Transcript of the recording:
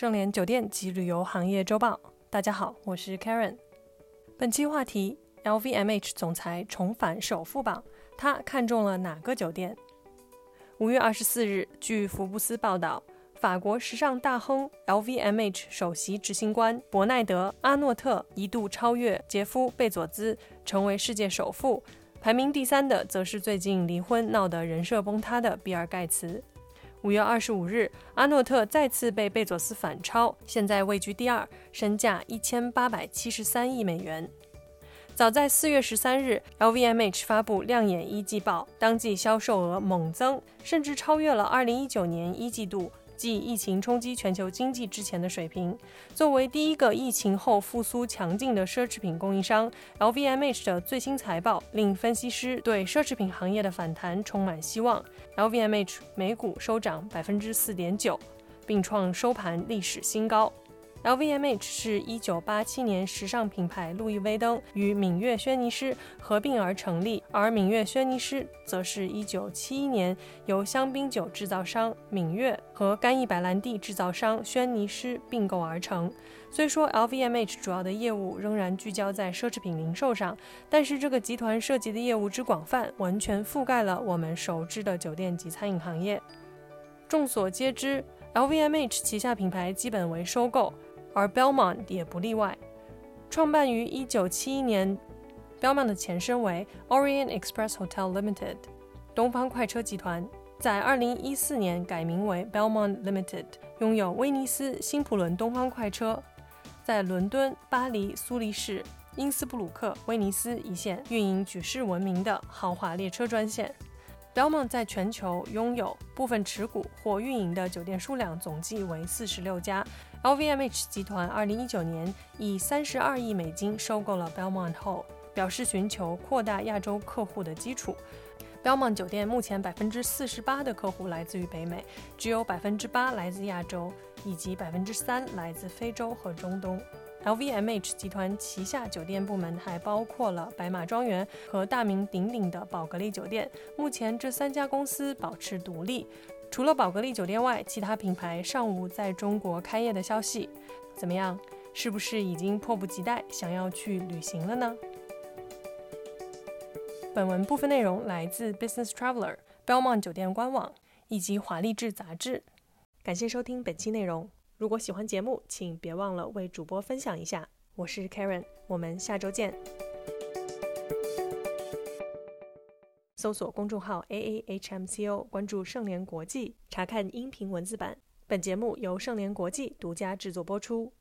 盛联酒店及旅游行业周报，大家好，我是 Karen。本期话题：LVMH 总裁重返首富榜，他看中了哪个酒店？五月二十四日，据福布斯报道，法国时尚大亨 LVMH 首席执行官伯奈德·阿诺特一度超越杰夫·贝佐兹，成为世界首富。排名第三的，则是最近离婚闹得人设崩塌的比尔·盖茨。五月二十五日，阿诺特再次被贝佐斯反超，现在位居第二，身价一千八百七十三亿美元。早在四月十三日，LVMH 发布亮眼一季报，当季销售额猛增，甚至超越了二零一九年一季度。即疫情冲击全球经济之前的水平，作为第一个疫情后复苏强劲的奢侈品供应商，LVMH 的最新财报令分析师对奢侈品行业的反弹充满希望。LVMH 每股收涨百分之四点九，并创收盘历史新高。LVMH 是一九八七年时尚品牌路易威登与敏悦轩尼诗合并而成立，而敏悦轩尼诗则是一九七一年由香槟酒制造商敏悦和干邑白兰地制造商轩尼诗并购而成。虽说 LVMH 主要的业务仍然聚焦在奢侈品零售上，但是这个集团涉及的业务之广泛，完全覆盖了我们熟知的酒店及餐饮行业。众所皆知，LVMH 旗下品牌基本为收购。而 Belmont 也不例外。创办于1971年，Belmont 的前身为 Orient Express Hotel Limited，东方快车集团，在2014年改名为 Belmont Limited，拥有威尼斯、新普伦东方快车，在伦敦、巴黎、苏黎世、因斯布鲁克、威尼斯一线运营举世闻名的豪华列车专线。Belmont 在全球拥有部分持股或运营的酒店数量总计为四十六家。LVMH 集团二零一九年以三十二亿美金收购了 Belmont 后，表示寻求扩大亚洲客户的基础。Belmont 酒店目前百分之四十八的客户来自于北美，只有百分之八来自亚洲，以及百分之三来自非洲和中东。LVMH 集团旗下酒店部门还包括了白马庄园和大名鼎鼎的宝格丽酒店。目前这三家公司保持独立。除了宝格丽酒店外，其他品牌尚无在中国开业的消息。怎么样？是不是已经迫不及待想要去旅行了呢？本文部分内容来自 Business Traveler、Belmont 酒店官网以及华丽志杂志。感谢收听本期内容。如果喜欢节目，请别忘了为主播分享一下。我是 Karen，我们下周见。搜索公众号 A A H M C O，关注盛联国际，查看音频文字版。本节目由盛联国际独家制作播出。